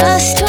Just